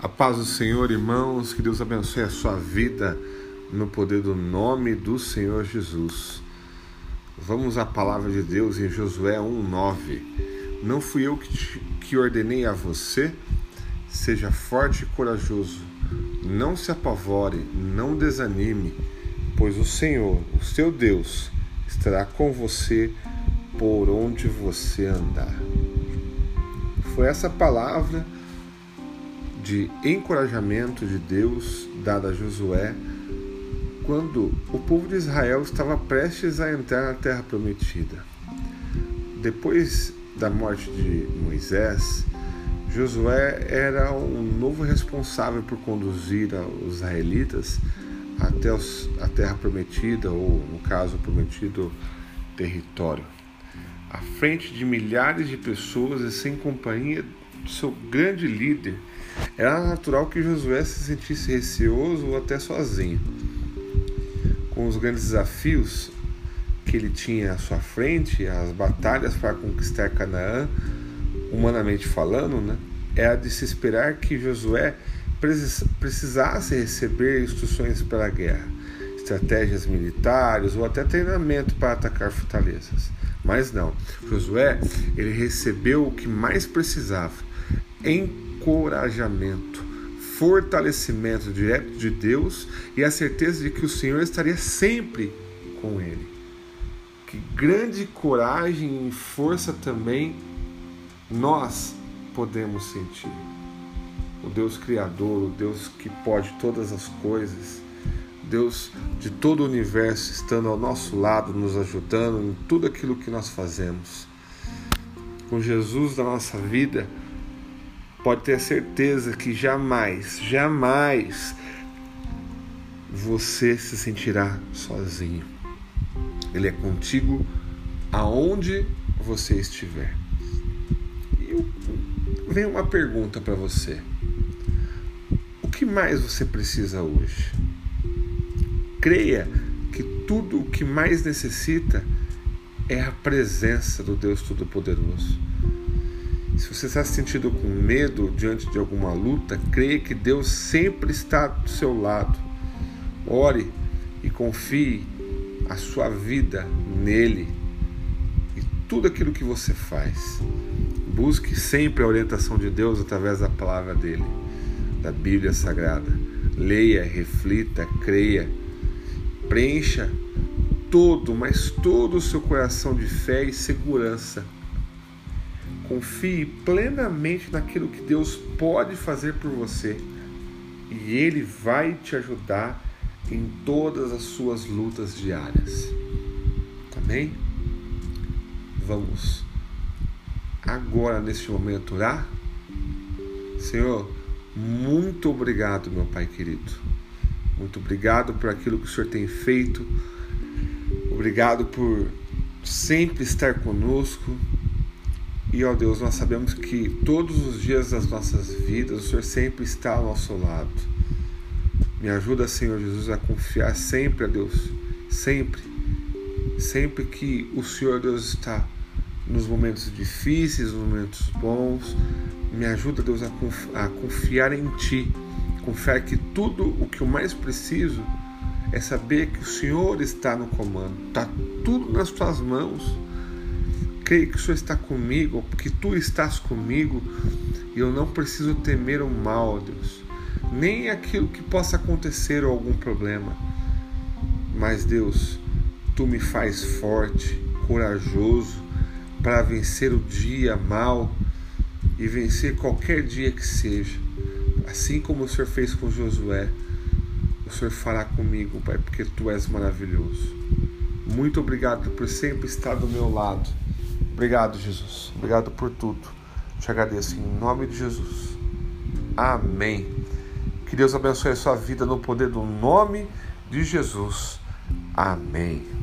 A paz do Senhor, irmãos, que Deus abençoe a sua vida no poder do nome do Senhor Jesus. Vamos à palavra de Deus em Josué 1:9. Não fui eu que, te, que ordenei a você? Seja forte e corajoso. Não se apavore, não desanime, pois o Senhor, o seu Deus, estará com você por onde você andar. Foi essa palavra de encorajamento de Deus dada a Josué quando o povo de Israel estava prestes a entrar na terra prometida. Depois da morte de Moisés, Josué era um novo responsável por conduzir os israelitas até a terra prometida, ou no caso, o prometido território. À frente de milhares de pessoas e sem companhia do seu grande líder, era natural que Josué se sentisse receoso ou até sozinho. Com os grandes desafios que ele tinha à sua frente, as batalhas para conquistar Canaã, humanamente falando, né, era de se esperar que Josué precisasse receber instruções para a guerra, estratégias militares ou até treinamento para atacar fortalezas. Mas não, Josué ele recebeu o que mais precisava: encorajamento, fortalecimento direto de Deus e a certeza de que o Senhor estaria sempre com ele. Que grande coragem e força também nós podemos sentir. O Deus Criador, o Deus que pode todas as coisas, Deus de todo o universo estando ao nosso lado, nos ajudando em tudo aquilo que nós fazemos. Com Jesus na nossa vida, pode ter certeza que jamais, jamais você se sentirá sozinho. Ele é contigo aonde você estiver. E vem uma pergunta para você. O que mais você precisa hoje? Creia que tudo o que mais necessita é a presença do Deus Todo-Poderoso. Se você está se sentindo com medo diante de alguma luta, creia que Deus sempre está do seu lado. Ore e confie a sua vida nele e tudo aquilo que você faz. Busque sempre a orientação de Deus através da palavra dele, da Bíblia Sagrada. Leia, reflita, creia, preencha todo, mas todo o seu coração de fé e segurança Confie plenamente naquilo que Deus pode fazer por você e Ele vai te ajudar em todas as suas lutas diárias. Amém? Vamos agora, neste momento, orar? Senhor, muito obrigado, meu Pai querido. Muito obrigado por aquilo que o Senhor tem feito. Obrigado por sempre estar conosco e ó Deus, nós sabemos que todos os dias das nossas vidas o Senhor sempre está ao nosso lado. Me ajuda, Senhor Jesus, a confiar sempre a Deus, sempre, sempre que o Senhor Deus está nos momentos difíceis, nos momentos bons. Me ajuda, Deus, a confiar em Ti, confiar que tudo o que eu mais preciso é saber que o Senhor está no comando, está tudo nas Tuas mãos creio que o Senhor está comigo, porque Tu estás comigo e eu não preciso temer o mal, Deus, nem aquilo que possa acontecer ou algum problema. Mas, Deus, Tu me faz forte, corajoso para vencer o dia mal e vencer qualquer dia que seja. Assim como o Senhor fez com Josué, o Senhor fará comigo, Pai, porque Tu és maravilhoso. Muito obrigado por sempre estar do meu lado Obrigado, Jesus. Obrigado por tudo. Te agradeço em nome de Jesus. Amém. Que Deus abençoe a sua vida no poder do nome de Jesus. Amém.